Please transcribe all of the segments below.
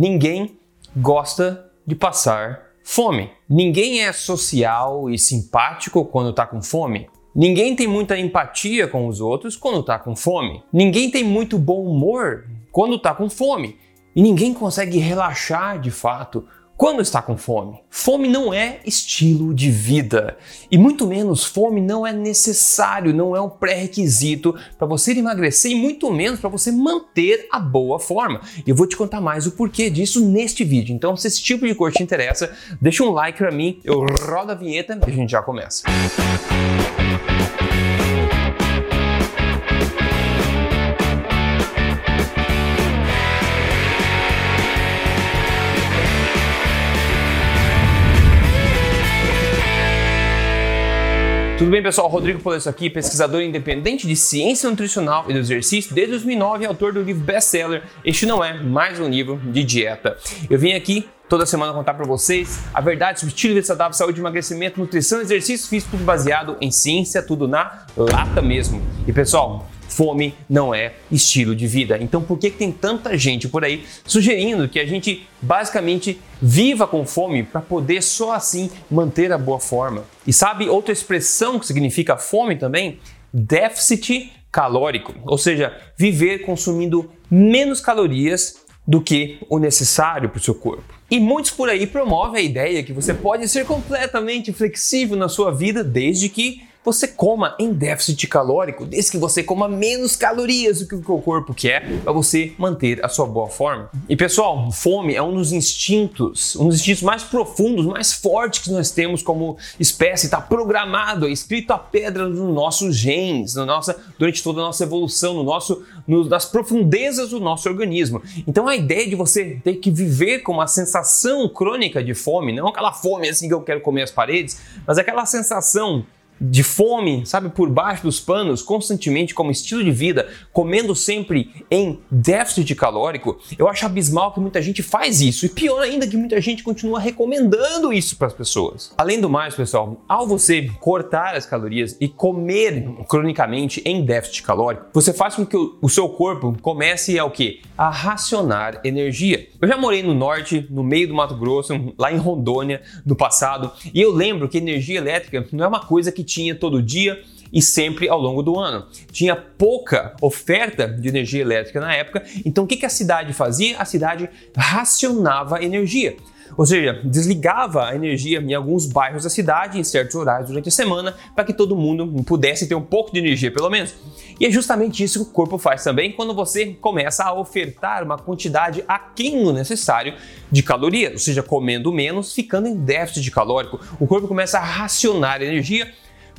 ninguém gosta de passar fome. Ninguém é social e simpático quando está com fome. Ninguém tem muita empatia com os outros quando está com fome. Ninguém tem muito bom humor quando está com fome. E ninguém consegue relaxar de fato quando está com fome. Fome não é estilo de vida e muito menos fome não é necessário, não é um pré-requisito para você emagrecer e muito menos para você manter a boa forma. E eu vou te contar mais o porquê disso neste vídeo. Então, se esse tipo de coisa te interessa, deixa um like para mim, eu rodo a vinheta e a gente já começa. Música Tudo bem, pessoal? Rodrigo Polesso aqui, pesquisador independente de ciência nutricional e do exercício desde 2009 e autor do livro best-seller Este Não É Mais Um Livro de Dieta. Eu vim aqui toda semana contar para vocês a verdade sobre estilo de saudável, saúde, emagrecimento, nutrição, exercício físico, tudo baseado em ciência, tudo na lata mesmo. E pessoal, Fome não é estilo de vida. Então, por que, que tem tanta gente por aí sugerindo que a gente basicamente viva com fome para poder só assim manter a boa forma? E sabe outra expressão que significa fome também? Déficit calórico, ou seja, viver consumindo menos calorias do que o necessário para o seu corpo. E muitos por aí promovem a ideia que você pode ser completamente flexível na sua vida desde que você coma em déficit calórico, desde que você coma menos calorias do que o corpo quer, para você manter a sua boa forma. E pessoal, fome é um dos instintos, um dos instintos mais profundos, mais fortes que nós temos como espécie, está programado, é escrito a pedra nos nossos genes, na nossa, durante toda a nossa evolução, no nosso, no, nas profundezas do nosso organismo. Então a ideia de você ter que viver com uma sensação crônica de fome, não aquela fome assim que eu quero comer as paredes, mas aquela sensação de fome, sabe, por baixo dos panos, constantemente como estilo de vida, comendo sempre em déficit calórico, eu acho abismal que muita gente faz isso. E pior ainda que muita gente continua recomendando isso para as pessoas. Além do mais, pessoal, ao você cortar as calorias e comer cronicamente em déficit calórico, você faz com que o seu corpo comece a o quê? A racionar energia. Eu já morei no norte, no meio do Mato Grosso, lá em Rondônia, no passado, e eu lembro que energia elétrica não é uma coisa que tinha todo dia e sempre ao longo do ano. Tinha pouca oferta de energia elétrica na época, então o que, a cidade fazia? A cidade racionava energia. Ou seja, desligava a energia em alguns bairros da cidade em certos horários durante a semana para que todo mundo pudesse ter um pouco de energia, pelo menos. E é justamente isso que o corpo faz também quando você começa a ofertar uma quantidade aquém do necessário de calorias, ou seja, comendo menos, ficando em déficit calórico. O corpo começa a racionar energia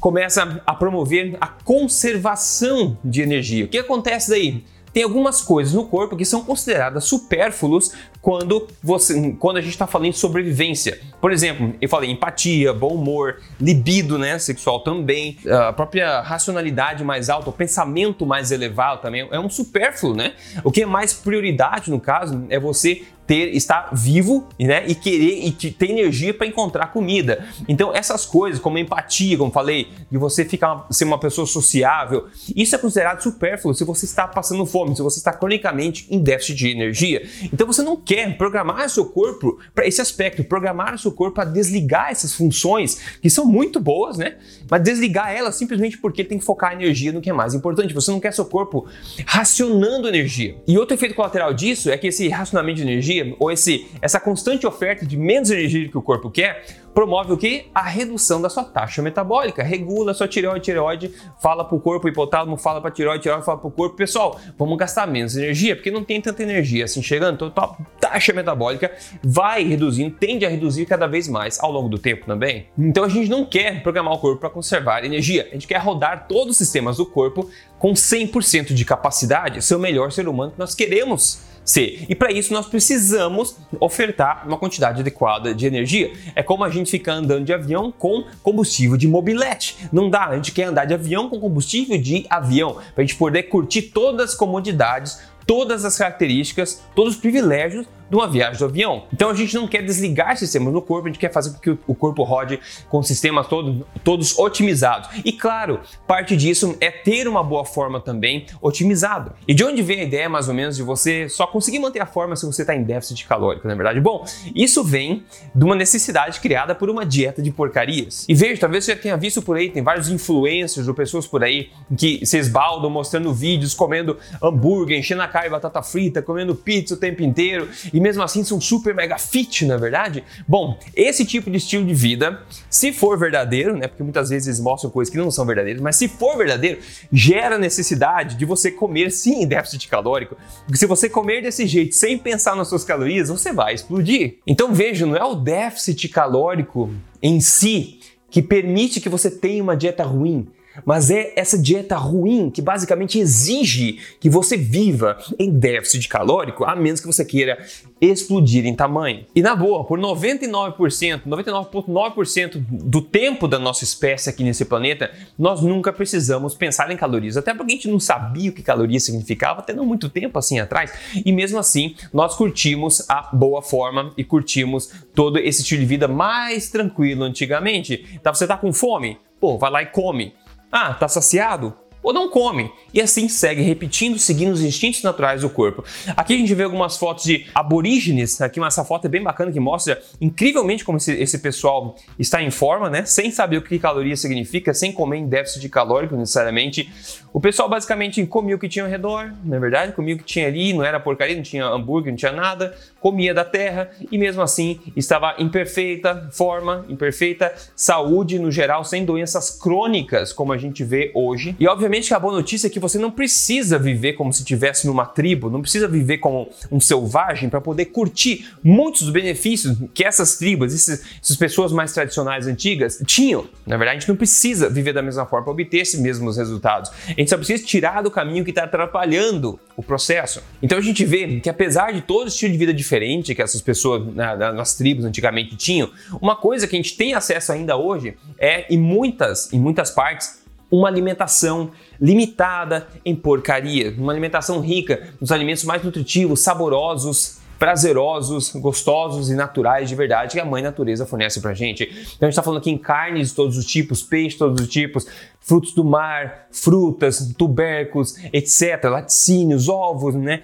começa a promover a conservação de energia. O que acontece daí? Tem algumas coisas no corpo que são consideradas supérfluos quando, você, quando a gente está falando de sobrevivência. Por exemplo, eu falei empatia, bom humor, libido né, sexual também, a própria racionalidade mais alta, o pensamento mais elevado também é um supérfluo, né? O que é mais prioridade no caso é você ter, estar vivo né, e querer e ter energia para encontrar comida. Então, essas coisas, como empatia, como falei, de você ficar ser uma pessoa sociável, isso é considerado supérfluo se você está passando fome, se você está cronicamente em déficit de energia. Então, você não quer programar seu corpo para esse aspecto, programar seu corpo para desligar essas funções que são muito boas, né? Mas desligar elas simplesmente porque tem que focar a energia no que é mais importante. Você não quer seu corpo racionando energia. E outro efeito colateral disso é que esse racionamento de energia ou esse, essa constante oferta de menos energia que o corpo quer, promove o que? A redução da sua taxa metabólica, regula a sua tireoide, tireoide fala o corpo, hipotálamo fala para tireoide, tireoide fala para o corpo, pessoal, vamos gastar menos energia, porque não tem tanta energia assim chegando, então a taxa metabólica vai reduzindo, tende a reduzir cada vez mais ao longo do tempo também. Então a gente não quer programar o corpo para conservar energia, a gente quer rodar todos os sistemas do corpo com 100% de capacidade, ser o melhor ser humano que nós queremos ser. E para isso nós precisamos ofertar uma quantidade adequada de energia. É como a gente ficar andando de avião com combustível de mobilete. Não dá, a gente quer andar de avião com combustível de avião, para a gente poder curtir todas as comodidades, todas as características, todos os privilégios de uma viagem do avião. Então a gente não quer desligar sistemas no corpo, a gente quer fazer com que o corpo rode com sistemas todo, todos otimizados. E claro, parte disso é ter uma boa forma também otimizado. E de onde vem a ideia mais ou menos de você só conseguir manter a forma se você está em déficit calórico, na é verdade? Bom, isso vem de uma necessidade criada por uma dieta de porcarias. E veja, talvez você já tenha visto por aí, tem vários influencers ou pessoas por aí que se esbaldam mostrando vídeos comendo hambúrguer, enchendo a cara de batata frita, comendo pizza o tempo inteiro e mesmo assim são super mega fit, na verdade? Bom, esse tipo de estilo de vida, se for verdadeiro, né, porque muitas vezes mostram coisas que não são verdadeiras, mas se for verdadeiro, gera necessidade de você comer sim em déficit calórico. Porque se você comer desse jeito sem pensar nas suas calorias, você vai explodir. Então veja, não é o déficit calórico em si que permite que você tenha uma dieta ruim mas é essa dieta ruim que basicamente exige que você viva em déficit calórico, a menos que você queira explodir em tamanho. E na boa, por 99%, 99,9% do tempo da nossa espécie aqui nesse planeta, nós nunca precisamos pensar em calorias. Até porque a gente não sabia o que caloria significava até não muito tempo assim atrás. E mesmo assim, nós curtimos a boa forma e curtimos todo esse estilo de vida mais tranquilo antigamente. Então você tá com fome? Pô, vai lá e come. Ah, tá saciado? Ou não come. E assim segue repetindo, seguindo os instintos naturais do corpo. Aqui a gente vê algumas fotos de aborígenes, aqui essa foto é bem bacana que mostra incrivelmente como esse, esse pessoal está em forma, né? Sem saber o que caloria significa, sem comer em déficit calórico necessariamente. O pessoal basicamente comia o que tinha ao redor, na é verdade, comia o que tinha ali, não era porcaria, não tinha hambúrguer, não tinha nada, comia da terra e mesmo assim estava em perfeita forma, em perfeita saúde no geral, sem doenças crônicas como a gente vê hoje. E obviamente Obviamente que a boa notícia é que você não precisa viver como se estivesse numa tribo, não precisa viver como um selvagem para poder curtir muitos dos benefícios que essas tribos, esses, essas pessoas mais tradicionais antigas tinham. Na verdade, a gente não precisa viver da mesma forma para obter esses mesmos resultados. A gente só precisa tirar do caminho que está atrapalhando o processo. Então a gente vê que apesar de todo o estilo de vida diferente que essas pessoas na, nas tribos antigamente tinham, uma coisa que a gente tem acesso ainda hoje é, em muitas, em muitas partes, uma alimentação limitada em porcaria, uma alimentação rica nos alimentos mais nutritivos, saborosos, prazerosos, gostosos e naturais de verdade que a mãe natureza fornece pra gente. Então a gente está falando aqui em carnes de todos os tipos, peixe de todos os tipos, frutos do mar, frutas, tubérculos, etc, laticínios, ovos, né?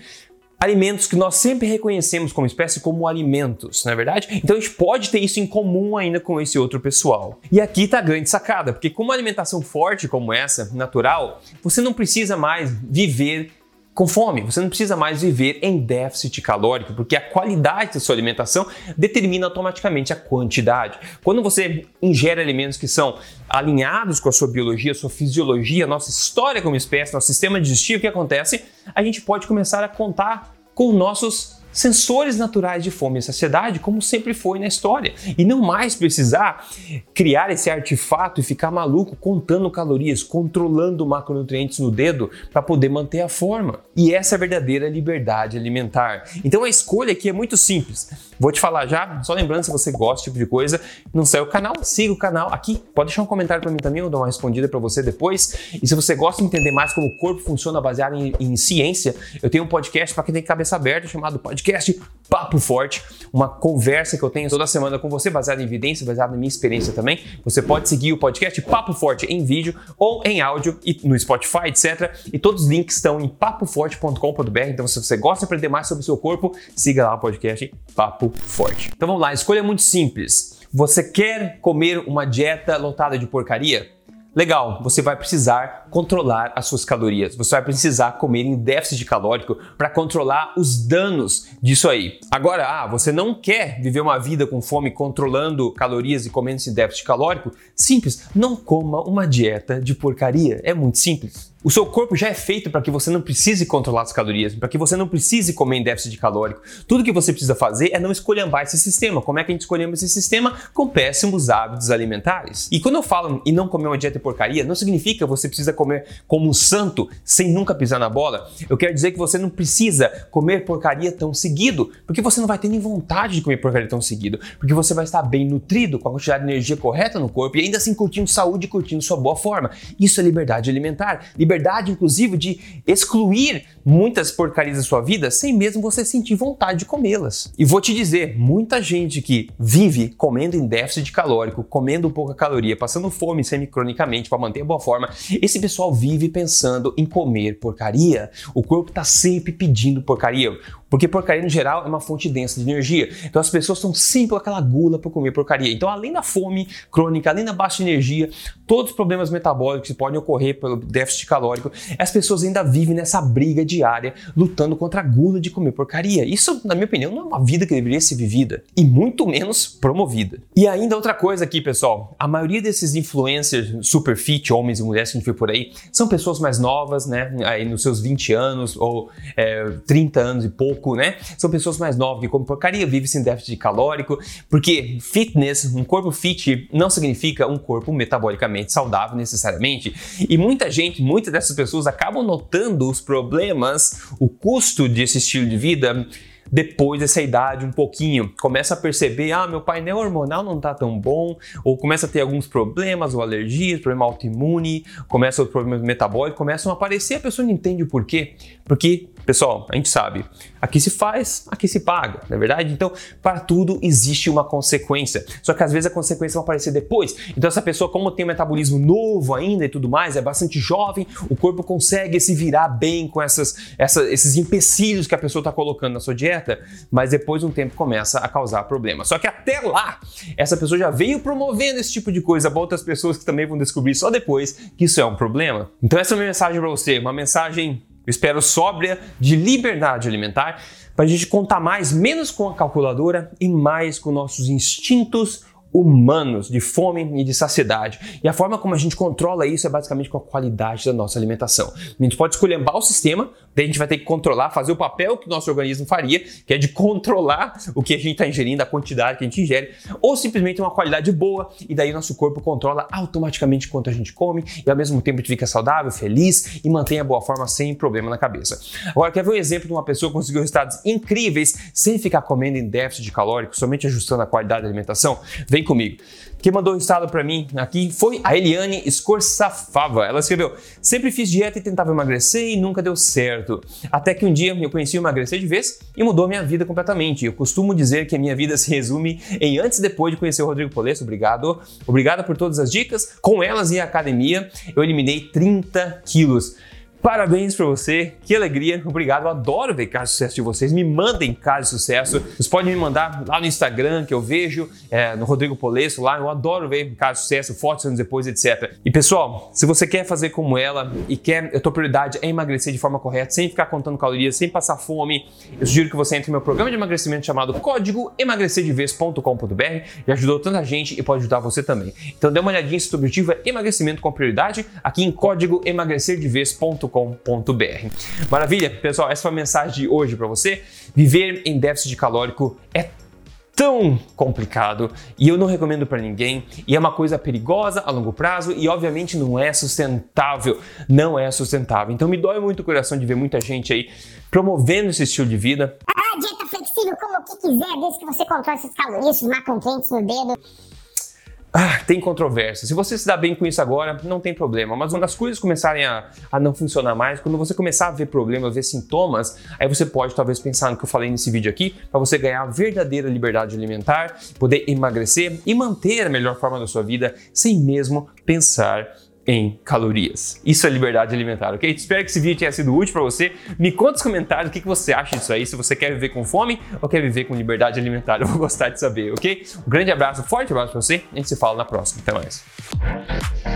Alimentos que nós sempre reconhecemos como espécie como alimentos, não é verdade? Então a gente pode ter isso em comum ainda com esse outro pessoal. E aqui está a grande sacada, porque com uma alimentação forte como essa, natural, você não precisa mais viver com fome. Você não precisa mais viver em déficit calórico, porque a qualidade da sua alimentação determina automaticamente a quantidade. Quando você ingere alimentos que são alinhados com a sua biologia, sua fisiologia, nossa história como espécie, nosso sistema digestivo, o que acontece? A gente pode começar a contar com nossos sensores naturais de fome e saciedade, como sempre foi na história, e não mais precisar criar esse artefato e ficar maluco contando calorias, controlando macronutrientes no dedo para poder manter a forma. E essa é a verdadeira liberdade alimentar. Então a escolha aqui é muito simples. Vou te falar já, só lembrando se você gosta desse tipo de coisa, não segue o canal, siga o canal aqui. Pode deixar um comentário para mim também, eu dou uma respondida para você depois. E se você gosta de entender mais como o corpo funciona baseado em, em ciência, eu tenho um podcast para quem tem cabeça aberta chamado podcast Papo Forte, uma conversa que eu tenho toda semana com você, baseada em evidência, baseada na minha experiência também. Você pode seguir o podcast Papo Forte em vídeo ou em áudio e no Spotify, etc. E todos os links estão em papoforte.com.br. Então, se você gosta de aprender mais sobre o seu corpo, siga lá o podcast Papo Forte. Então vamos lá, a escolha é muito simples. Você quer comer uma dieta lotada de porcaria? Legal, você vai precisar controlar as suas calorias. Você vai precisar comer em déficit calórico para controlar os danos disso aí. Agora, ah, você não quer viver uma vida com fome controlando calorias e comendo em déficit calórico? Simples, não coma uma dieta de porcaria. É muito simples. O seu corpo já é feito para que você não precise controlar as calorias, para que você não precise comer em déficit calórico. Tudo que você precisa fazer é não escolhambar esse sistema. Como é que a gente escolhemos esse sistema? Com péssimos hábitos alimentares. E quando eu falo em não comer uma dieta porcaria, não significa que você precisa comer como um santo sem nunca pisar na bola. Eu quero dizer que você não precisa comer porcaria tão seguido, porque você não vai ter nem vontade de comer porcaria tão seguido, porque você vai estar bem nutrido, com a quantidade de energia correta no corpo e ainda assim curtindo saúde e curtindo sua boa forma. Isso é liberdade alimentar. Liberdade liberdade, inclusive, de excluir muitas porcarias da sua vida sem mesmo você sentir vontade de comê-las. E vou te dizer, muita gente que vive comendo em déficit calórico, comendo pouca caloria, passando fome semicronicamente para manter a boa forma, esse pessoal vive pensando em comer porcaria. O corpo está sempre pedindo porcaria. Porque porcaria, no geral, é uma fonte densa de energia. Então as pessoas estão sempre com aquela gula por comer porcaria. Então, além da fome crônica, além da baixa energia, todos os problemas metabólicos que podem ocorrer pelo déficit calórico, as pessoas ainda vivem nessa briga diária, lutando contra a gula de comer porcaria. Isso, na minha opinião, não é uma vida que deveria ser vivida. E muito menos promovida. E ainda outra coisa aqui, pessoal. A maioria desses influencers super fit, homens e mulheres que a gente vê por aí, são pessoas mais novas, né? Aí nos seus 20 anos ou é, 30 anos e pouco pouco, né? São pessoas mais novas que comem porcaria, vivem sem déficit calórico, porque fitness, um corpo fit, não significa um corpo metabolicamente saudável necessariamente. E muita gente, muitas dessas pessoas acabam notando os problemas, o custo desse estilo de vida depois dessa idade um pouquinho, começa a perceber, ah, meu painel hormonal não tá tão bom, ou começa a ter alguns problemas, ou alergias, problema autoimune, começa outros problemas metabólicos, começam a aparecer, a pessoa não entende o porquê. Porque, pessoal, a gente sabe, aqui se faz, aqui se paga, não é verdade? Então, para tudo existe uma consequência. Só que às vezes a consequência vai aparecer depois. Então, essa pessoa, como tem um metabolismo novo ainda e tudo mais, é bastante jovem, o corpo consegue se virar bem com essas, essa, esses empecilhos que a pessoa está colocando na sua dieta, mas depois um tempo começa a causar problema. Só que até lá, essa pessoa já veio promovendo esse tipo de coisa para outras pessoas que também vão descobrir só depois que isso é um problema. Então, essa é a minha mensagem para você, uma mensagem eu espero sóbria de liberdade alimentar para a gente contar mais, menos com a calculadora e mais com nossos instintos humanos de fome e de saciedade. E a forma como a gente controla isso é basicamente com a qualidade da nossa alimentação. A gente pode escolher o sistema, daí a gente vai ter que controlar, fazer o papel que o nosso organismo faria, que é de controlar o que a gente está ingerindo, a quantidade que a gente ingere, ou simplesmente uma qualidade boa, e daí nosso corpo controla automaticamente quanto a gente come, e ao mesmo tempo a gente fica saudável, feliz e mantém a boa forma sem problema na cabeça. Agora, quer ver um exemplo de uma pessoa que conseguiu resultados incríveis sem ficar comendo em déficit calórico, somente ajustando a qualidade da alimentação? Vem comigo. Quem mandou o estado para mim aqui foi a Eliane Escorçafava. Ela escreveu: Sempre fiz dieta e tentava emagrecer e nunca deu certo. Até que um dia eu conheci o emagrecer de vez e mudou minha vida completamente. Eu costumo dizer que a minha vida se resume em antes e depois de conhecer o Rodrigo Polesso. Obrigado. Obrigado por todas as dicas. Com elas e a academia, eu eliminei 30 quilos. Parabéns para você, que alegria, obrigado. Eu adoro ver casos de sucesso de vocês. Me mandem casos de sucesso. Vocês podem me mandar lá no Instagram, que eu vejo, é, no Rodrigo Polesso, lá. Eu adoro ver casos de sucesso, fotos anos depois, etc. E pessoal, se você quer fazer como ela e quer, a tua prioridade é emagrecer de forma correta, sem ficar contando calorias, sem passar fome, eu sugiro que você entre no meu programa de emagrecimento chamado Código emagrecerdevez.com.br. Já ajudou tanta gente e pode ajudar você também. Então dê uma olhadinha se o objetivo é emagrecimento com prioridade aqui em código emagrecerdevez.com.br Maravilha, pessoal, essa foi a mensagem de hoje para você. Viver em déficit calórico é tão complicado e eu não recomendo para ninguém e é uma coisa perigosa a longo prazo e obviamente não é sustentável, não é sustentável. Então me dói muito o coração de ver muita gente aí promovendo esse estilo de vida. Ah, dieta flexível como que quiser, desde que você controle essas calorias, esses macronutrientes no dedo. Ah, tem controvérsia. Se você se dá bem com isso agora, não tem problema. Mas quando as coisas começarem a, a não funcionar mais, quando você começar a ver problemas, ver sintomas, aí você pode talvez pensar no que eu falei nesse vídeo aqui, para você ganhar a verdadeira liberdade alimentar, poder emagrecer e manter a melhor forma da sua vida sem mesmo pensar em calorias. Isso é liberdade alimentar, ok? Espero que esse vídeo tenha sido útil para você. Me conta nos comentários o que você acha disso aí, se você quer viver com fome ou quer viver com liberdade alimentar. Eu vou gostar de saber, ok? Um grande abraço, forte abraço para você. A gente se fala na próxima. Até mais.